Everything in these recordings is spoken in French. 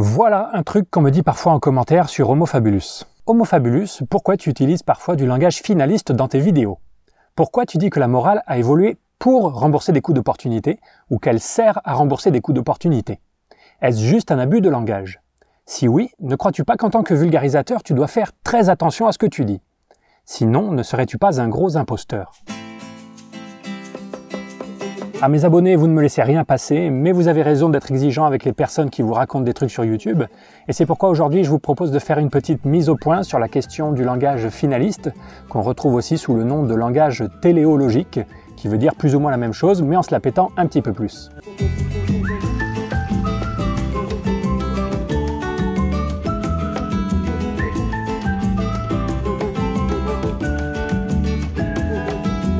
Voilà un truc qu'on me dit parfois en commentaire sur Homo Fabulus. Homo Fabulus, pourquoi tu utilises parfois du langage finaliste dans tes vidéos? Pourquoi tu dis que la morale a évolué pour rembourser des coûts d'opportunité ou qu'elle sert à rembourser des coûts d'opportunité? Est-ce juste un abus de langage? Si oui, ne crois-tu pas qu'en tant que vulgarisateur, tu dois faire très attention à ce que tu dis? Sinon, ne serais-tu pas un gros imposteur? À mes abonnés, vous ne me laissez rien passer, mais vous avez raison d'être exigeant avec les personnes qui vous racontent des trucs sur YouTube. Et c'est pourquoi aujourd'hui, je vous propose de faire une petite mise au point sur la question du langage finaliste, qu'on retrouve aussi sous le nom de langage téléologique, qui veut dire plus ou moins la même chose, mais en se la pétant un petit peu plus.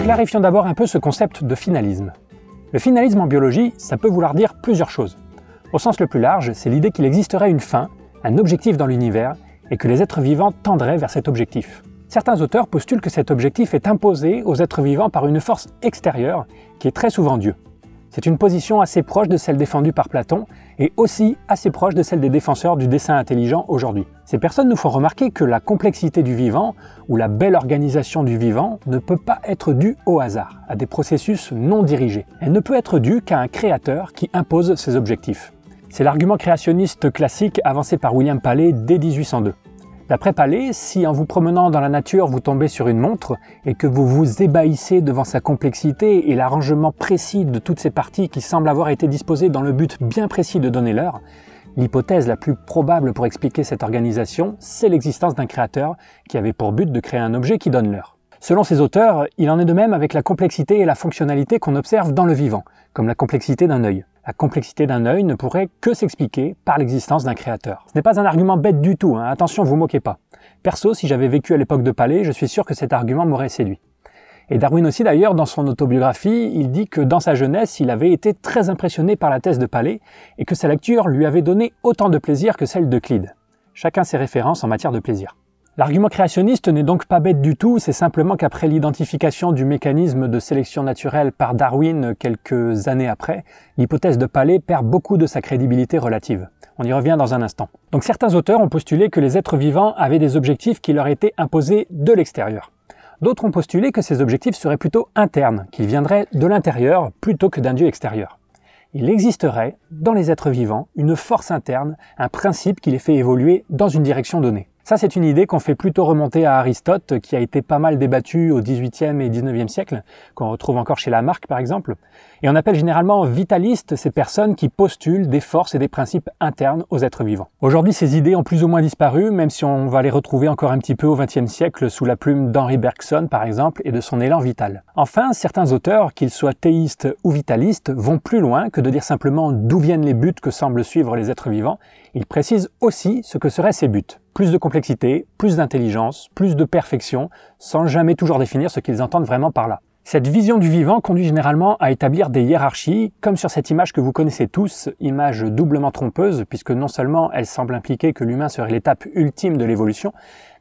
Clarifions d'abord un peu ce concept de finalisme. Le finalisme en biologie, ça peut vouloir dire plusieurs choses. Au sens le plus large, c'est l'idée qu'il existerait une fin, un objectif dans l'univers, et que les êtres vivants tendraient vers cet objectif. Certains auteurs postulent que cet objectif est imposé aux êtres vivants par une force extérieure, qui est très souvent Dieu. C'est une position assez proche de celle défendue par Platon et aussi assez proche de celle des défenseurs du dessin intelligent aujourd'hui. Ces personnes nous font remarquer que la complexité du vivant ou la belle organisation du vivant ne peut pas être due au hasard, à des processus non dirigés. Elle ne peut être due qu'à un créateur qui impose ses objectifs. C'est l'argument créationniste classique avancé par William Paley dès 1802. D'après Palais, si en vous promenant dans la nature vous tombez sur une montre et que vous vous ébahissez devant sa complexité et l'arrangement précis de toutes ces parties qui semblent avoir été disposées dans le but bien précis de donner l'heure, l'hypothèse la plus probable pour expliquer cette organisation, c'est l'existence d'un créateur qui avait pour but de créer un objet qui donne l'heure. Selon ces auteurs, il en est de même avec la complexité et la fonctionnalité qu'on observe dans le vivant, comme la complexité d'un œil. La complexité d'un œil ne pourrait que s'expliquer par l'existence d'un créateur. Ce n'est pas un argument bête du tout, hein. attention, vous moquez pas. Perso, si j'avais vécu à l'époque de Palais, je suis sûr que cet argument m'aurait séduit. Et Darwin aussi d'ailleurs, dans son autobiographie, il dit que dans sa jeunesse, il avait été très impressionné par la thèse de Palais et que sa lecture lui avait donné autant de plaisir que celle d'Euclide. Chacun ses références en matière de plaisir. L'argument créationniste n'est donc pas bête du tout, c'est simplement qu'après l'identification du mécanisme de sélection naturelle par Darwin quelques années après, l'hypothèse de Palais perd beaucoup de sa crédibilité relative. On y revient dans un instant. Donc certains auteurs ont postulé que les êtres vivants avaient des objectifs qui leur étaient imposés de l'extérieur. D'autres ont postulé que ces objectifs seraient plutôt internes, qu'ils viendraient de l'intérieur plutôt que d'un dieu extérieur. Il existerait, dans les êtres vivants, une force interne, un principe qui les fait évoluer dans une direction donnée. Ça, c'est une idée qu'on fait plutôt remonter à Aristote, qui a été pas mal débattue au XVIIIe et XIXe siècle, qu'on retrouve encore chez Lamarck par exemple. Et on appelle généralement vitalistes ces personnes qui postulent des forces et des principes internes aux êtres vivants. Aujourd'hui, ces idées ont plus ou moins disparu, même si on va les retrouver encore un petit peu au XXe siècle sous la plume d'Henri Bergson par exemple et de son élan vital. Enfin, certains auteurs, qu'ils soient théistes ou vitalistes, vont plus loin que de dire simplement d'où viennent les buts que semblent suivre les êtres vivants. Ils précisent aussi ce que seraient ces buts plus de complexité, plus d'intelligence, plus de perfection, sans jamais toujours définir ce qu'ils entendent vraiment par là. Cette vision du vivant conduit généralement à établir des hiérarchies, comme sur cette image que vous connaissez tous, image doublement trompeuse, puisque non seulement elle semble impliquer que l'humain serait l'étape ultime de l'évolution,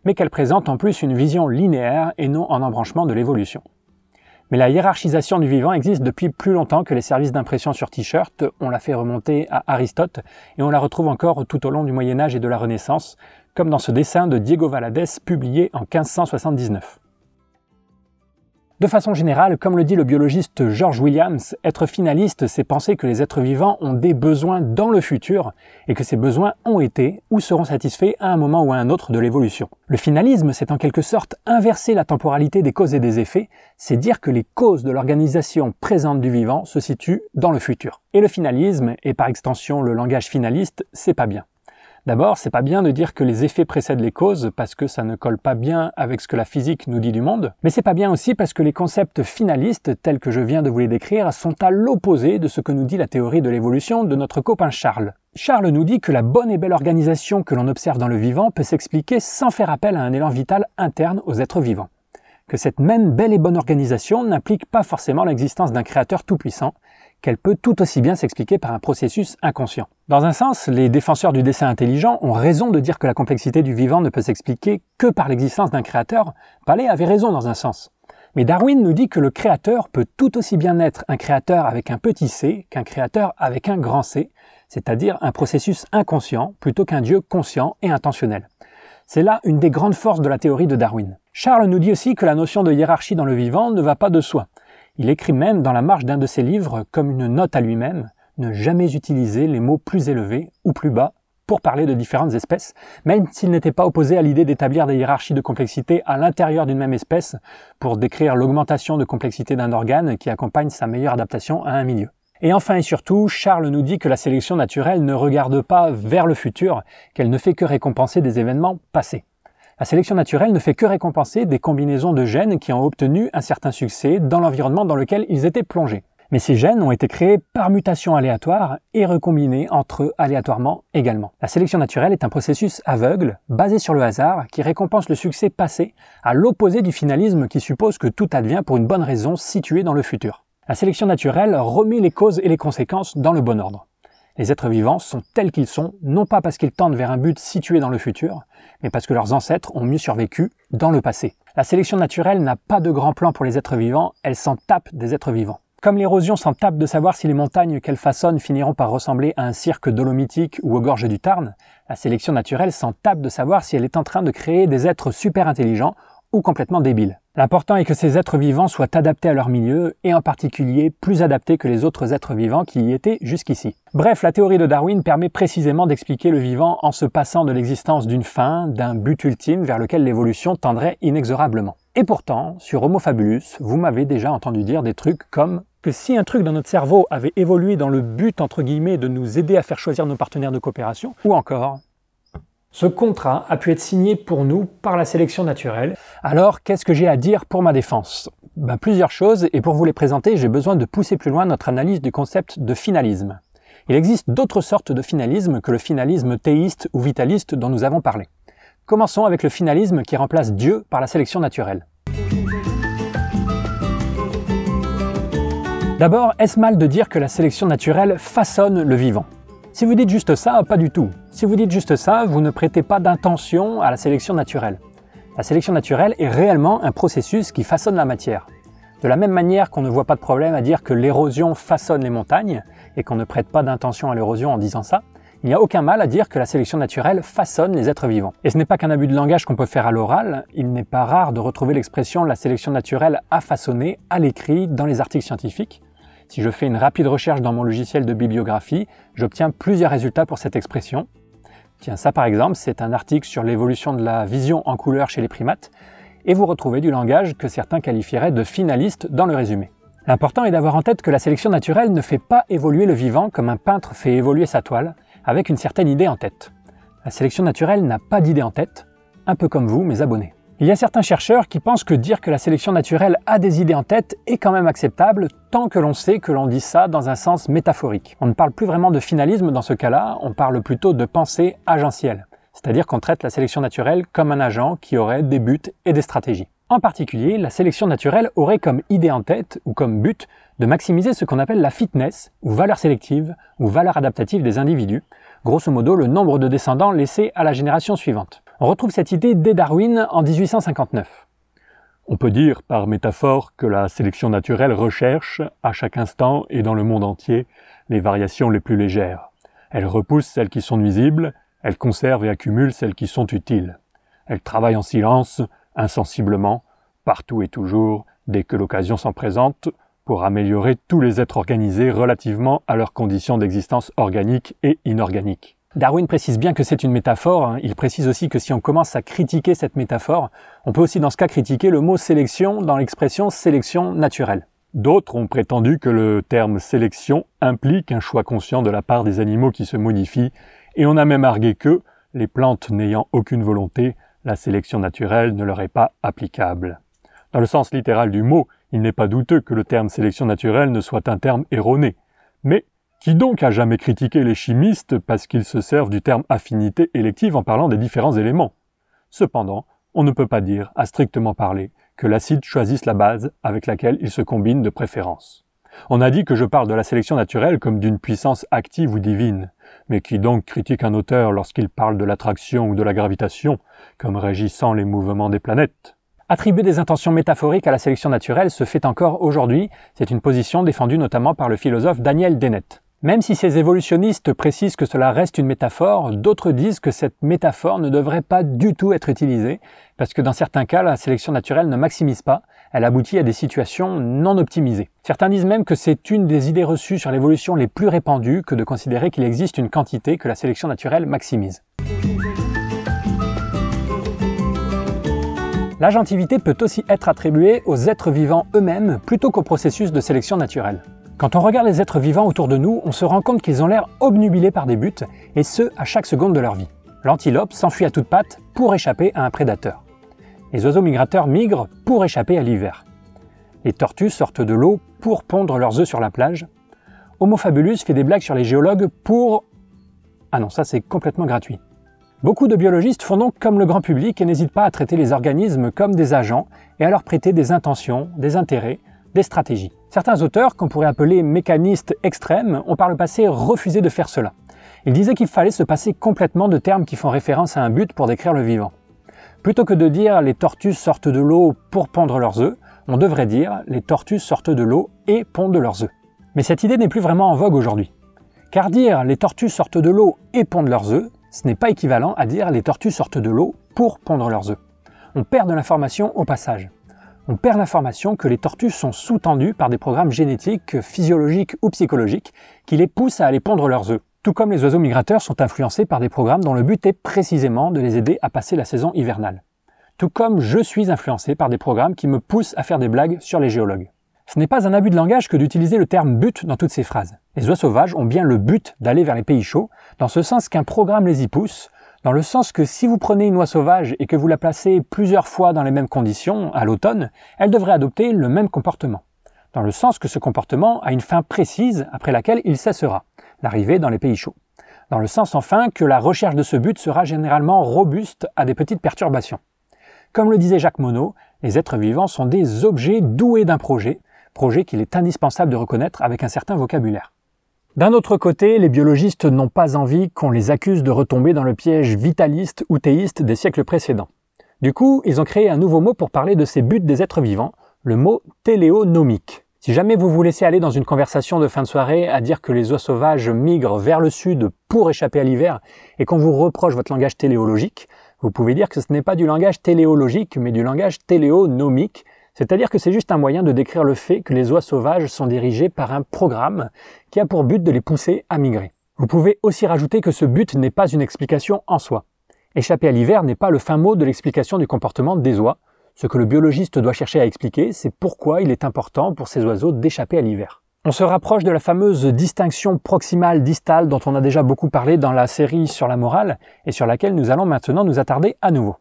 mais qu'elle présente en plus une vision linéaire et non en embranchement de l'évolution. Mais la hiérarchisation du vivant existe depuis plus longtemps que les services d'impression sur t-shirt. On l'a fait remonter à Aristote et on la retrouve encore tout au long du Moyen Âge et de la Renaissance, comme dans ce dessin de Diego Valadez publié en 1579. De façon générale, comme le dit le biologiste George Williams, être finaliste, c'est penser que les êtres vivants ont des besoins dans le futur et que ces besoins ont été ou seront satisfaits à un moment ou à un autre de l'évolution. Le finalisme, c'est en quelque sorte inverser la temporalité des causes et des effets, c'est dire que les causes de l'organisation présente du vivant se situent dans le futur. Et le finalisme, et par extension le langage finaliste, c'est pas bien. D'abord, c'est pas bien de dire que les effets précèdent les causes parce que ça ne colle pas bien avec ce que la physique nous dit du monde, mais c'est pas bien aussi parce que les concepts finalistes tels que je viens de vous les décrire sont à l'opposé de ce que nous dit la théorie de l'évolution de notre copain Charles. Charles nous dit que la bonne et belle organisation que l'on observe dans le vivant peut s'expliquer sans faire appel à un élan vital interne aux êtres vivants. Que cette même belle et bonne organisation n'implique pas forcément l'existence d'un créateur tout-puissant, qu'elle peut tout aussi bien s'expliquer par un processus inconscient. Dans un sens, les défenseurs du dessin intelligent ont raison de dire que la complexité du vivant ne peut s'expliquer que par l'existence d'un créateur. Palais avait raison dans un sens. Mais Darwin nous dit que le créateur peut tout aussi bien être un créateur avec un petit c qu'un créateur avec un grand c, c'est-à-dire un processus inconscient plutôt qu'un Dieu conscient et intentionnel. C'est là une des grandes forces de la théorie de Darwin. Charles nous dit aussi que la notion de hiérarchie dans le vivant ne va pas de soi. Il écrit même dans la marge d'un de ses livres, comme une note à lui-même, ne jamais utiliser les mots plus élevés ou plus bas pour parler de différentes espèces, même s'il n'était pas opposé à l'idée d'établir des hiérarchies de complexité à l'intérieur d'une même espèce pour décrire l'augmentation de complexité d'un organe qui accompagne sa meilleure adaptation à un milieu. Et enfin et surtout, Charles nous dit que la sélection naturelle ne regarde pas vers le futur, qu'elle ne fait que récompenser des événements passés. La sélection naturelle ne fait que récompenser des combinaisons de gènes qui ont obtenu un certain succès dans l'environnement dans lequel ils étaient plongés. Mais ces gènes ont été créés par mutation aléatoire et recombinés entre eux aléatoirement également. La sélection naturelle est un processus aveugle, basé sur le hasard, qui récompense le succès passé, à l'opposé du finalisme qui suppose que tout advient pour une bonne raison située dans le futur. La sélection naturelle remet les causes et les conséquences dans le bon ordre. Les êtres vivants sont tels qu'ils sont, non pas parce qu'ils tendent vers un but situé dans le futur, mais parce que leurs ancêtres ont mieux survécu dans le passé. La sélection naturelle n'a pas de grand plan pour les êtres vivants, elle s'en tape des êtres vivants. Comme l'érosion s'en tape de savoir si les montagnes qu'elle façonne finiront par ressembler à un cirque dolomitique ou aux gorges du Tarn, la sélection naturelle s'en tape de savoir si elle est en train de créer des êtres super intelligents ou complètement débiles. L'important est que ces êtres vivants soient adaptés à leur milieu et en particulier plus adaptés que les autres êtres vivants qui y étaient jusqu'ici. Bref, la théorie de Darwin permet précisément d'expliquer le vivant en se passant de l'existence d'une fin, d'un but ultime vers lequel l'évolution tendrait inexorablement. Et pourtant, sur Homo fabulus, vous m'avez déjà entendu dire des trucs comme que si un truc dans notre cerveau avait évolué dans le but, entre guillemets, de nous aider à faire choisir nos partenaires de coopération, ou encore, ce contrat a pu être signé pour nous par la sélection naturelle. Alors, qu'est-ce que j'ai à dire pour ma défense? Ben, Plusieurs choses, et pour vous les présenter, j'ai besoin de pousser plus loin notre analyse du concept de finalisme. Il existe d'autres sortes de finalisme que le finalisme théiste ou vitaliste dont nous avons parlé. Commençons avec le finalisme qui remplace Dieu par la sélection naturelle. D'abord, est-ce mal de dire que la sélection naturelle façonne le vivant? Si vous dites juste ça, pas du tout. Si vous dites juste ça, vous ne prêtez pas d'intention à la sélection naturelle. La sélection naturelle est réellement un processus qui façonne la matière. De la même manière qu'on ne voit pas de problème à dire que l'érosion façonne les montagnes et qu'on ne prête pas d'intention à l'érosion en disant ça, il n'y a aucun mal à dire que la sélection naturelle façonne les êtres vivants. Et ce n'est pas qu'un abus de langage qu'on peut faire à l'oral, il n'est pas rare de retrouver l'expression la sélection naturelle a façonné à l'écrit dans les articles scientifiques. Si je fais une rapide recherche dans mon logiciel de bibliographie, j'obtiens plusieurs résultats pour cette expression. Tiens, ça par exemple, c'est un article sur l'évolution de la vision en couleur chez les primates, et vous retrouvez du langage que certains qualifieraient de finaliste dans le résumé. L'important est d'avoir en tête que la sélection naturelle ne fait pas évoluer le vivant comme un peintre fait évoluer sa toile, avec une certaine idée en tête. La sélection naturelle n'a pas d'idée en tête, un peu comme vous, mes abonnés. Il y a certains chercheurs qui pensent que dire que la sélection naturelle a des idées en tête est quand même acceptable tant que l'on sait que l'on dit ça dans un sens métaphorique. On ne parle plus vraiment de finalisme dans ce cas-là, on parle plutôt de pensée agentielle. C'est-à-dire qu'on traite la sélection naturelle comme un agent qui aurait des buts et des stratégies. En particulier, la sélection naturelle aurait comme idée en tête ou comme but de maximiser ce qu'on appelle la fitness ou valeur sélective ou valeur adaptative des individus, grosso modo le nombre de descendants laissés à la génération suivante. On retrouve cette idée dès Darwin en 1859. On peut dire par métaphore que la sélection naturelle recherche, à chaque instant et dans le monde entier, les variations les plus légères. Elle repousse celles qui sont nuisibles, elle conserve et accumule celles qui sont utiles. Elle travaille en silence, insensiblement, partout et toujours, dès que l'occasion s'en présente, pour améliorer tous les êtres organisés relativement à leurs conditions d'existence organique et inorganique. Darwin précise bien que c'est une métaphore, hein. il précise aussi que si on commence à critiquer cette métaphore, on peut aussi dans ce cas critiquer le mot sélection dans l'expression sélection naturelle. D'autres ont prétendu que le terme sélection implique un choix conscient de la part des animaux qui se modifient, et on a même argué que, les plantes n'ayant aucune volonté, la sélection naturelle ne leur est pas applicable. Dans le sens littéral du mot, il n'est pas douteux que le terme sélection naturelle ne soit un terme erroné. Mais qui donc a jamais critiqué les chimistes parce qu'ils se servent du terme affinité élective en parlant des différents éléments? Cependant, on ne peut pas dire, à strictement parler, que l'acide choisisse la base avec laquelle il se combine de préférence. On a dit que je parle de la sélection naturelle comme d'une puissance active ou divine, mais qui donc critique un auteur lorsqu'il parle de l'attraction ou de la gravitation comme régissant les mouvements des planètes Attribuer des intentions métaphoriques à la sélection naturelle se fait encore aujourd'hui, c'est une position défendue notamment par le philosophe Daniel Dennett. Même si ces évolutionnistes précisent que cela reste une métaphore, d'autres disent que cette métaphore ne devrait pas du tout être utilisée, parce que dans certains cas, la sélection naturelle ne maximise pas, elle aboutit à des situations non optimisées. Certains disent même que c'est une des idées reçues sur l'évolution les plus répandues que de considérer qu'il existe une quantité que la sélection naturelle maximise. L'agentivité peut aussi être attribuée aux êtres vivants eux-mêmes plutôt qu'au processus de sélection naturelle. Quand on regarde les êtres vivants autour de nous, on se rend compte qu'ils ont l'air obnubilés par des buts, et ce, à chaque seconde de leur vie. L'antilope s'enfuit à toutes pattes pour échapper à un prédateur. Les oiseaux migrateurs migrent pour échapper à l'hiver. Les tortues sortent de l'eau pour pondre leurs œufs sur la plage. Homo fabulus fait des blagues sur les géologues pour... Ah non, ça c'est complètement gratuit. Beaucoup de biologistes font donc comme le grand public et n'hésitent pas à traiter les organismes comme des agents et à leur prêter des intentions, des intérêts, stratégies. Certains auteurs, qu'on pourrait appeler mécanistes extrêmes, ont par le passé refusé de faire cela. Ils disaient qu'il fallait se passer complètement de termes qui font référence à un but pour décrire le vivant. Plutôt que de dire les tortues sortent de l'eau pour pondre leurs œufs, on devrait dire les tortues sortent de l'eau et pondent leurs œufs. Mais cette idée n'est plus vraiment en vogue aujourd'hui. Car dire les tortues sortent de l'eau et pondent leurs œufs, ce n'est pas équivalent à dire les tortues sortent de l'eau pour pondre leurs œufs. On perd de l'information au passage. On perd l'information que les tortues sont sous-tendues par des programmes génétiques, physiologiques ou psychologiques qui les poussent à aller pondre leurs œufs. Tout comme les oiseaux migrateurs sont influencés par des programmes dont le but est précisément de les aider à passer la saison hivernale. Tout comme je suis influencé par des programmes qui me poussent à faire des blagues sur les géologues. Ce n'est pas un abus de langage que d'utiliser le terme but dans toutes ces phrases. Les oies sauvages ont bien le but d'aller vers les pays chauds, dans ce sens qu'un programme les y pousse, dans le sens que si vous prenez une oie sauvage et que vous la placez plusieurs fois dans les mêmes conditions, à l'automne, elle devrait adopter le même comportement. Dans le sens que ce comportement a une fin précise après laquelle il cessera, l'arrivée dans les pays chauds. Dans le sens enfin que la recherche de ce but sera généralement robuste à des petites perturbations. Comme le disait Jacques Monod, les êtres vivants sont des objets doués d'un projet, projet qu'il est indispensable de reconnaître avec un certain vocabulaire. D'un autre côté, les biologistes n'ont pas envie qu'on les accuse de retomber dans le piège vitaliste ou théiste des siècles précédents. Du coup, ils ont créé un nouveau mot pour parler de ces buts des êtres vivants, le mot téléonomique. Si jamais vous vous laissez aller dans une conversation de fin de soirée à dire que les oies sauvages migrent vers le sud pour échapper à l'hiver et qu'on vous reproche votre langage téléologique, vous pouvez dire que ce n'est pas du langage téléologique mais du langage téléonomique c'est-à-dire que c'est juste un moyen de décrire le fait que les oies sauvages sont dirigées par un programme qui a pour but de les pousser à migrer. Vous pouvez aussi rajouter que ce but n'est pas une explication en soi. Échapper à l'hiver n'est pas le fin mot de l'explication du comportement des oies. Ce que le biologiste doit chercher à expliquer, c'est pourquoi il est important pour ces oiseaux d'échapper à l'hiver. On se rapproche de la fameuse distinction proximale-distale dont on a déjà beaucoup parlé dans la série sur la morale et sur laquelle nous allons maintenant nous attarder à nouveau.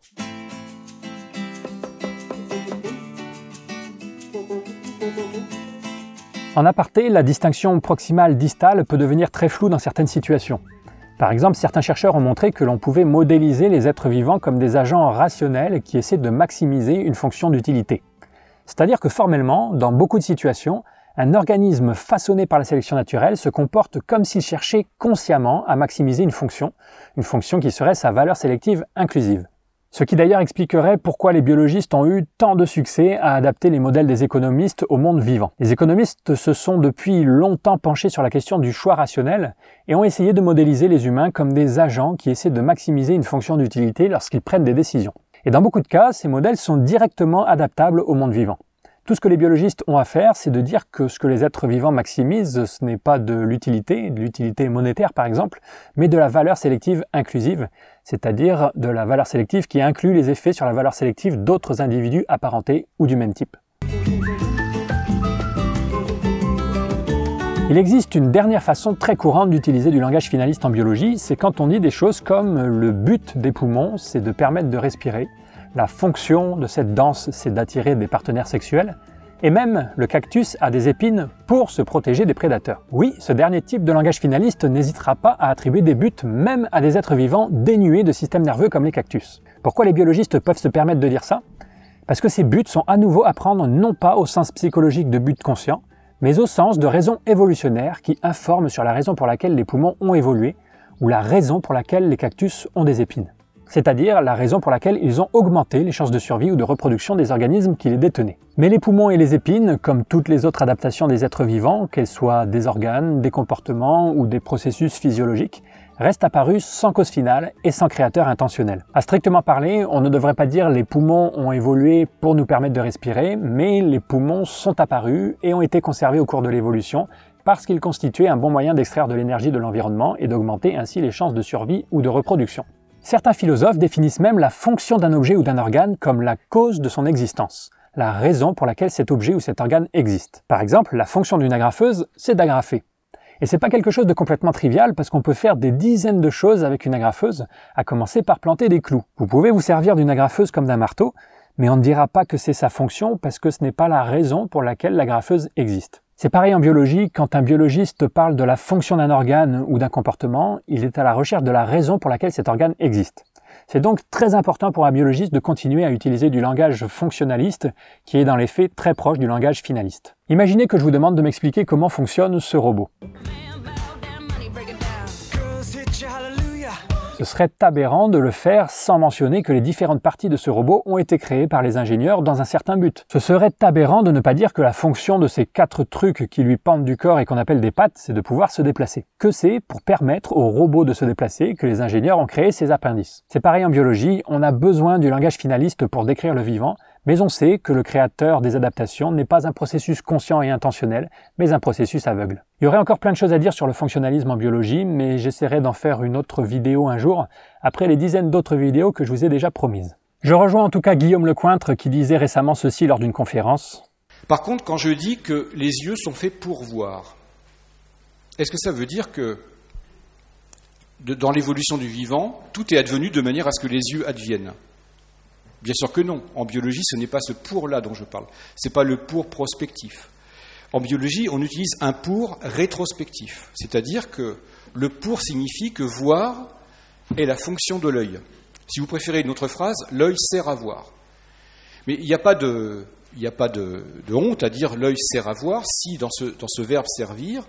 En aparté, la distinction proximale-distale peut devenir très floue dans certaines situations. Par exemple, certains chercheurs ont montré que l'on pouvait modéliser les êtres vivants comme des agents rationnels qui essaient de maximiser une fonction d'utilité. C'est-à-dire que formellement, dans beaucoup de situations, un organisme façonné par la sélection naturelle se comporte comme s'il cherchait consciemment à maximiser une fonction, une fonction qui serait sa valeur sélective inclusive. Ce qui d'ailleurs expliquerait pourquoi les biologistes ont eu tant de succès à adapter les modèles des économistes au monde vivant. Les économistes se sont depuis longtemps penchés sur la question du choix rationnel et ont essayé de modéliser les humains comme des agents qui essaient de maximiser une fonction d'utilité lorsqu'ils prennent des décisions. Et dans beaucoup de cas, ces modèles sont directement adaptables au monde vivant. Tout ce que les biologistes ont à faire, c'est de dire que ce que les êtres vivants maximisent, ce n'est pas de l'utilité, de l'utilité monétaire par exemple, mais de la valeur sélective inclusive, c'est-à-dire de la valeur sélective qui inclut les effets sur la valeur sélective d'autres individus apparentés ou du même type. Il existe une dernière façon très courante d'utiliser du langage finaliste en biologie, c'est quand on dit des choses comme le but des poumons, c'est de permettre de respirer, la fonction de cette danse, c'est d'attirer des partenaires sexuels. Et même, le cactus a des épines pour se protéger des prédateurs. Oui, ce dernier type de langage finaliste n'hésitera pas à attribuer des buts même à des êtres vivants dénués de système nerveux comme les cactus. Pourquoi les biologistes peuvent se permettre de dire ça? Parce que ces buts sont à nouveau à prendre non pas au sens psychologique de but conscient, mais au sens de raisons évolutionnaires qui informent sur la raison pour laquelle les poumons ont évolué, ou la raison pour laquelle les cactus ont des épines. C'est-à-dire la raison pour laquelle ils ont augmenté les chances de survie ou de reproduction des organismes qui les détenaient. Mais les poumons et les épines, comme toutes les autres adaptations des êtres vivants, qu'elles soient des organes, des comportements ou des processus physiologiques, restent apparus sans cause finale et sans créateur intentionnel. À strictement parler, on ne devrait pas dire les poumons ont évolué pour nous permettre de respirer, mais les poumons sont apparus et ont été conservés au cours de l'évolution parce qu'ils constituaient un bon moyen d'extraire de l'énergie de l'environnement et d'augmenter ainsi les chances de survie ou de reproduction. Certains philosophes définissent même la fonction d'un objet ou d'un organe comme la cause de son existence, la raison pour laquelle cet objet ou cet organe existe. Par exemple, la fonction d'une agrafeuse, c'est d'agrafer. Et c'est pas quelque chose de complètement trivial parce qu'on peut faire des dizaines de choses avec une agrafeuse, à commencer par planter des clous. Vous pouvez vous servir d'une agrafeuse comme d'un marteau, mais on ne dira pas que c'est sa fonction parce que ce n'est pas la raison pour laquelle l'agrafeuse existe. C'est pareil en biologie, quand un biologiste parle de la fonction d'un organe ou d'un comportement, il est à la recherche de la raison pour laquelle cet organe existe. C'est donc très important pour un biologiste de continuer à utiliser du langage fonctionnaliste qui est dans les faits très proche du langage finaliste. Imaginez que je vous demande de m'expliquer comment fonctionne ce robot. Ce serait aberrant de le faire sans mentionner que les différentes parties de ce robot ont été créées par les ingénieurs dans un certain but. Ce serait aberrant de ne pas dire que la fonction de ces quatre trucs qui lui pendent du corps et qu'on appelle des pattes, c'est de pouvoir se déplacer. Que c'est pour permettre au robot de se déplacer que les ingénieurs ont créé ces appendices? C'est pareil en biologie, on a besoin du langage finaliste pour décrire le vivant, mais on sait que le créateur des adaptations n'est pas un processus conscient et intentionnel, mais un processus aveugle. Il y aurait encore plein de choses à dire sur le fonctionnalisme en biologie, mais j'essaierai d'en faire une autre vidéo un jour, après les dizaines d'autres vidéos que je vous ai déjà promises. Je rejoins en tout cas Guillaume Lecointre qui disait récemment ceci lors d'une conférence. Par contre, quand je dis que les yeux sont faits pour voir, est-ce que ça veut dire que dans l'évolution du vivant, tout est advenu de manière à ce que les yeux adviennent? Bien sûr que non. En biologie, ce n'est pas ce pour-là dont je parle. Ce n'est pas le pour prospectif. En biologie, on utilise un pour rétrospectif. C'est-à-dire que le pour signifie que voir est la fonction de l'œil. Si vous préférez une autre phrase, l'œil sert à voir. Mais il n'y a pas de, honte à dire l'œil sert à voir si, dans ce verbe servir,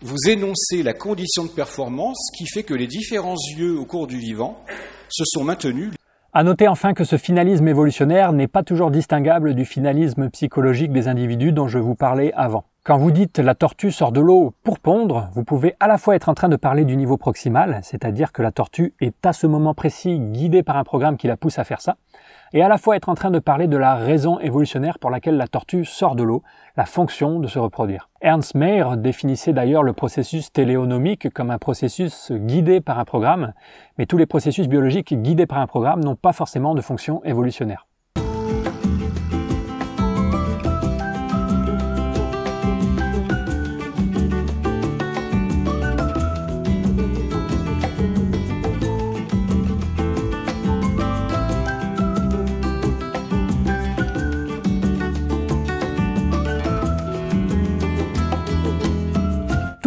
vous énoncez la condition de performance qui fait que les différents yeux au cours du vivant se sont maintenus à noter enfin que ce finalisme évolutionnaire n'est pas toujours distinguable du finalisme psychologique des individus dont je vous parlais avant. Quand vous dites la tortue sort de l'eau pour pondre, vous pouvez à la fois être en train de parler du niveau proximal, c'est-à-dire que la tortue est à ce moment précis guidée par un programme qui la pousse à faire ça, et à la fois être en train de parler de la raison évolutionnaire pour laquelle la tortue sort de l'eau, la fonction de se reproduire. Ernst Mayr définissait d'ailleurs le processus téléonomique comme un processus guidé par un programme, mais tous les processus biologiques guidés par un programme n'ont pas forcément de fonction évolutionnaire.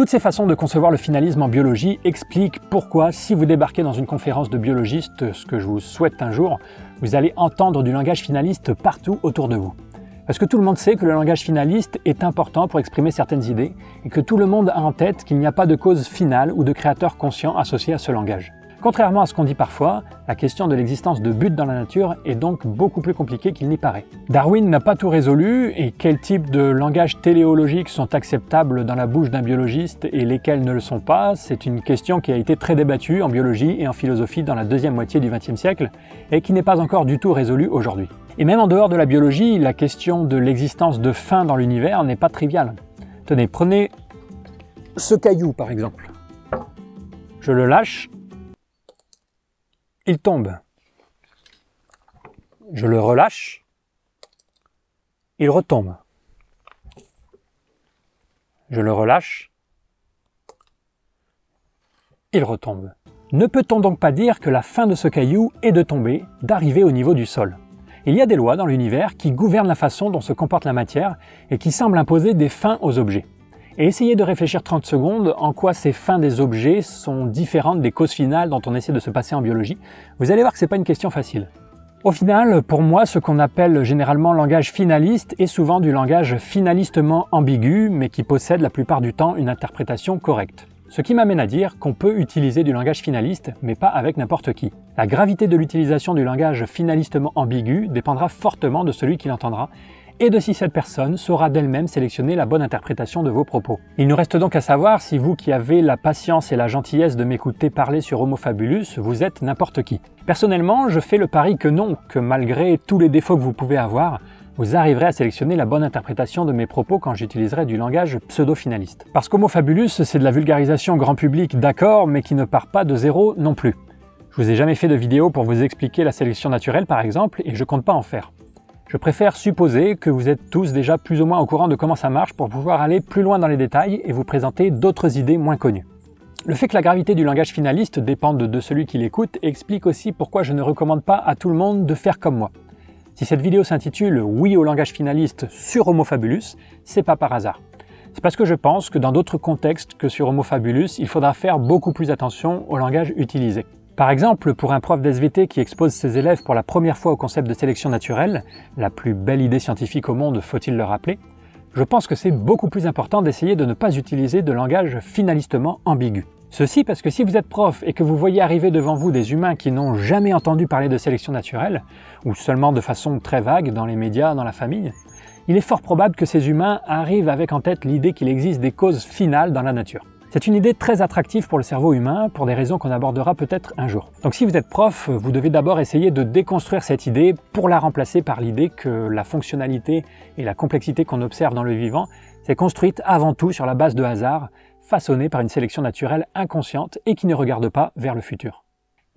Toutes ces façons de concevoir le finalisme en biologie expliquent pourquoi, si vous débarquez dans une conférence de biologistes, ce que je vous souhaite un jour, vous allez entendre du langage finaliste partout autour de vous. Parce que tout le monde sait que le langage finaliste est important pour exprimer certaines idées et que tout le monde a en tête qu'il n'y a pas de cause finale ou de créateur conscient associé à ce langage. Contrairement à ce qu'on dit parfois, la question de l'existence de but dans la nature est donc beaucoup plus compliquée qu'il n'y paraît. Darwin n'a pas tout résolu et quels types de langages téléologiques sont acceptables dans la bouche d'un biologiste et lesquels ne le sont pas, c'est une question qui a été très débattue en biologie et en philosophie dans la deuxième moitié du XXe siècle et qui n'est pas encore du tout résolue aujourd'hui. Et même en dehors de la biologie, la question de l'existence de fin dans l'univers n'est pas triviale. Tenez, prenez ce caillou par exemple. Je le lâche il tombe. Je le relâche. Il retombe. Je le relâche. Il retombe. Ne peut-on donc pas dire que la fin de ce caillou est de tomber, d'arriver au niveau du sol? Il y a des lois dans l'univers qui gouvernent la façon dont se comporte la matière et qui semblent imposer des fins aux objets et essayez de réfléchir 30 secondes en quoi ces fins des objets sont différentes des causes finales dont on essaie de se passer en biologie. Vous allez voir que ce n'est pas une question facile. Au final, pour moi, ce qu'on appelle généralement langage finaliste est souvent du langage finalistement ambigu, mais qui possède la plupart du temps une interprétation correcte. Ce qui m'amène à dire qu'on peut utiliser du langage finaliste, mais pas avec n'importe qui. La gravité de l'utilisation du langage finalistement ambigu dépendra fortement de celui qui l'entendra, et de si cette personne saura d'elle-même sélectionner la bonne interprétation de vos propos. Il nous reste donc à savoir si vous qui avez la patience et la gentillesse de m'écouter parler sur Homo Fabulus, vous êtes n'importe qui. Personnellement, je fais le pari que non, que malgré tous les défauts que vous pouvez avoir, vous arriverez à sélectionner la bonne interprétation de mes propos quand j'utiliserai du langage pseudo-finaliste. Parce qu'Homo Fabulus, c'est de la vulgarisation grand public, d'accord, mais qui ne part pas de zéro non plus. Je vous ai jamais fait de vidéo pour vous expliquer la sélection naturelle par exemple, et je compte pas en faire. Je préfère supposer que vous êtes tous déjà plus ou moins au courant de comment ça marche pour pouvoir aller plus loin dans les détails et vous présenter d'autres idées moins connues. Le fait que la gravité du langage finaliste dépende de celui qui l'écoute explique aussi pourquoi je ne recommande pas à tout le monde de faire comme moi. Si cette vidéo s'intitule Oui au langage finaliste sur Homo Fabulus, c'est pas par hasard. C'est parce que je pense que dans d'autres contextes que sur Homo Fabulus, il faudra faire beaucoup plus attention au langage utilisé. Par exemple, pour un prof d'SVT qui expose ses élèves pour la première fois au concept de sélection naturelle, la plus belle idée scientifique au monde, faut-il le rappeler, je pense que c'est beaucoup plus important d'essayer de ne pas utiliser de langage finalistement ambigu. Ceci parce que si vous êtes prof et que vous voyez arriver devant vous des humains qui n'ont jamais entendu parler de sélection naturelle, ou seulement de façon très vague dans les médias, dans la famille, il est fort probable que ces humains arrivent avec en tête l'idée qu'il existe des causes finales dans la nature. C'est une idée très attractive pour le cerveau humain, pour des raisons qu'on abordera peut-être un jour. Donc si vous êtes prof, vous devez d'abord essayer de déconstruire cette idée pour la remplacer par l'idée que la fonctionnalité et la complexité qu'on observe dans le vivant s'est construite avant tout sur la base de hasard, façonné par une sélection naturelle inconsciente et qui ne regarde pas vers le futur.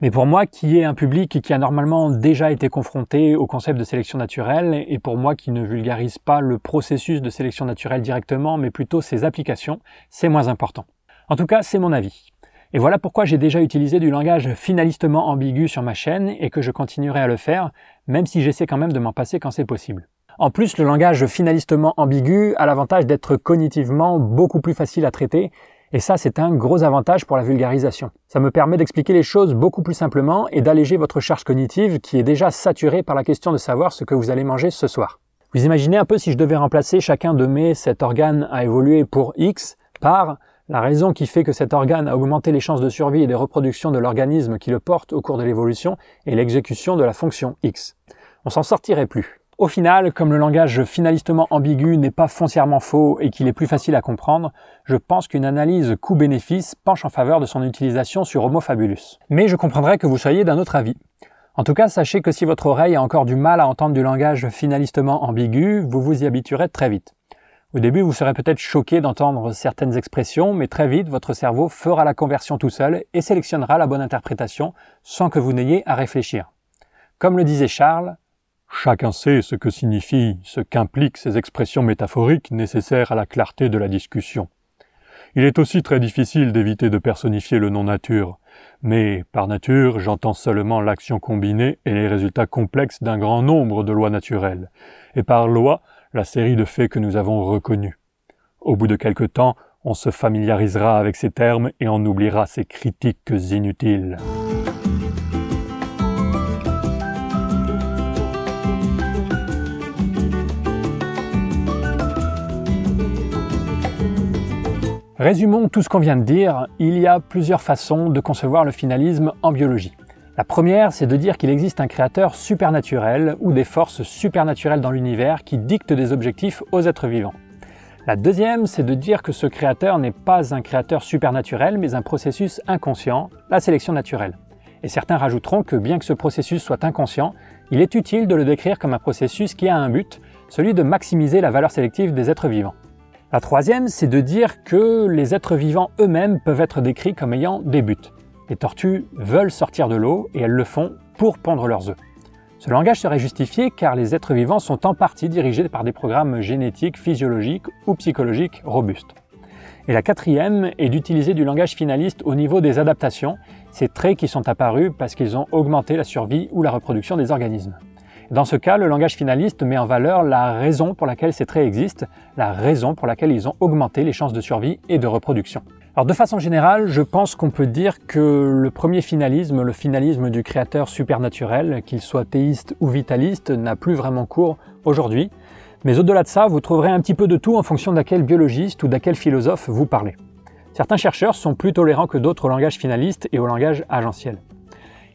Mais pour moi, qui est un public qui a normalement déjà été confronté au concept de sélection naturelle, et pour moi qui ne vulgarise pas le processus de sélection naturelle directement, mais plutôt ses applications, c'est moins important. En tout cas, c'est mon avis. Et voilà pourquoi j'ai déjà utilisé du langage finalistement ambigu sur ma chaîne et que je continuerai à le faire, même si j'essaie quand même de m'en passer quand c'est possible. En plus, le langage finalistement ambigu a l'avantage d'être cognitivement beaucoup plus facile à traiter, et ça c'est un gros avantage pour la vulgarisation. Ça me permet d'expliquer les choses beaucoup plus simplement et d'alléger votre charge cognitive qui est déjà saturée par la question de savoir ce que vous allez manger ce soir. Vous imaginez un peu si je devais remplacer chacun de mes cet organe a évolué pour X par la raison qui fait que cet organe a augmenté les chances de survie et de reproduction de l'organisme qui le porte au cours de l'évolution et l'exécution de la fonction X. On s'en sortirait plus. Au final, comme le langage finalistement ambigu n'est pas foncièrement faux et qu'il est plus facile à comprendre, je pense qu'une analyse coût-bénéfice penche en faveur de son utilisation sur Homo fabulus. Mais je comprendrais que vous soyez d'un autre avis. En tout cas, sachez que si votre oreille a encore du mal à entendre du langage finalistement ambigu, vous vous y habituerez très vite. Au début, vous serez peut-être choqué d'entendre certaines expressions, mais très vite, votre cerveau fera la conversion tout seul et sélectionnera la bonne interprétation sans que vous n'ayez à réfléchir. Comme le disait Charles, Chacun sait ce que signifient, ce qu'impliquent ces expressions métaphoriques nécessaires à la clarté de la discussion. Il est aussi très difficile d'éviter de personnifier le non-nature, mais par nature j'entends seulement l'action combinée et les résultats complexes d'un grand nombre de lois naturelles, et par loi la série de faits que nous avons reconnus. Au bout de quelque temps, on se familiarisera avec ces termes et on oubliera ces critiques inutiles. Résumons tout ce qu'on vient de dire, il y a plusieurs façons de concevoir le finalisme en biologie. La première, c'est de dire qu'il existe un créateur supernaturel ou des forces supernaturelles dans l'univers qui dictent des objectifs aux êtres vivants. La deuxième, c'est de dire que ce créateur n'est pas un créateur supernaturel, mais un processus inconscient, la sélection naturelle. Et certains rajouteront que bien que ce processus soit inconscient, il est utile de le décrire comme un processus qui a un but, celui de maximiser la valeur sélective des êtres vivants. La troisième, c'est de dire que les êtres vivants eux-mêmes peuvent être décrits comme ayant des buts. Les tortues veulent sortir de l'eau et elles le font pour pondre leurs œufs. Ce langage serait justifié car les êtres vivants sont en partie dirigés par des programmes génétiques, physiologiques ou psychologiques robustes. Et la quatrième est d'utiliser du langage finaliste au niveau des adaptations, ces traits qui sont apparus parce qu'ils ont augmenté la survie ou la reproduction des organismes. Dans ce cas, le langage finaliste met en valeur la raison pour laquelle ces traits existent, la raison pour laquelle ils ont augmenté les chances de survie et de reproduction. Alors de façon générale, je pense qu'on peut dire que le premier finalisme, le finalisme du créateur supernaturel, qu'il soit théiste ou vitaliste, n'a plus vraiment cours aujourd'hui. Mais au-delà de ça, vous trouverez un petit peu de tout en fonction d'à quel biologiste ou d'à quel philosophe vous parlez. Certains chercheurs sont plus tolérants que d'autres au langage finaliste et au langage agentiel.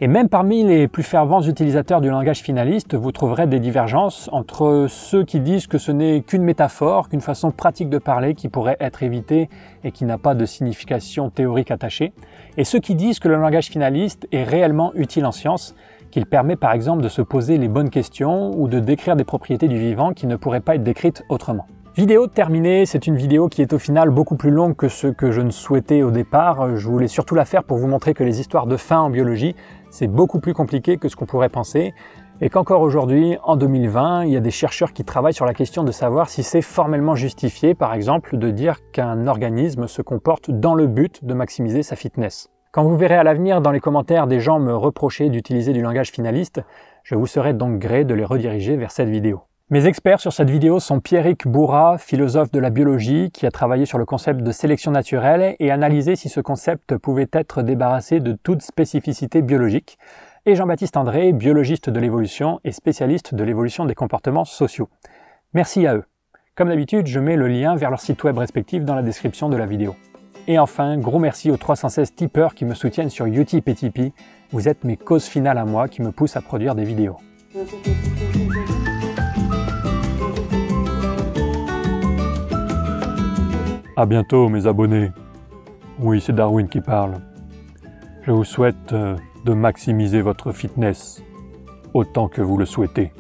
Et même parmi les plus fervents utilisateurs du langage finaliste, vous trouverez des divergences entre ceux qui disent que ce n'est qu'une métaphore, qu'une façon pratique de parler qui pourrait être évitée et qui n'a pas de signification théorique attachée, et ceux qui disent que le langage finaliste est réellement utile en science, qu'il permet par exemple de se poser les bonnes questions ou de décrire des propriétés du vivant qui ne pourraient pas être décrites autrement. Vidéo terminée, c'est une vidéo qui est au final beaucoup plus longue que ce que je ne souhaitais au départ. Je voulais surtout la faire pour vous montrer que les histoires de fin en biologie, c'est beaucoup plus compliqué que ce qu'on pourrait penser. Et qu'encore aujourd'hui, en 2020, il y a des chercheurs qui travaillent sur la question de savoir si c'est formellement justifié, par exemple, de dire qu'un organisme se comporte dans le but de maximiser sa fitness. Quand vous verrez à l'avenir dans les commentaires des gens me reprocher d'utiliser du langage finaliste, je vous serai donc gré de les rediriger vers cette vidéo. Mes experts sur cette vidéo sont Pierrick Bourra, philosophe de la biologie, qui a travaillé sur le concept de sélection naturelle et analysé si ce concept pouvait être débarrassé de toute spécificité biologique, et Jean-Baptiste André, biologiste de l'évolution et spécialiste de l'évolution des comportements sociaux. Merci à eux. Comme d'habitude, je mets le lien vers leur site web respectif dans la description de la vidéo. Et enfin, gros merci aux 316 tipeurs qui me soutiennent sur Utip et Tipeee. Vous êtes mes causes finales à moi qui me poussent à produire des vidéos. À bientôt, mes abonnés. Oui, c'est Darwin qui parle. Je vous souhaite euh, de maximiser votre fitness autant que vous le souhaitez.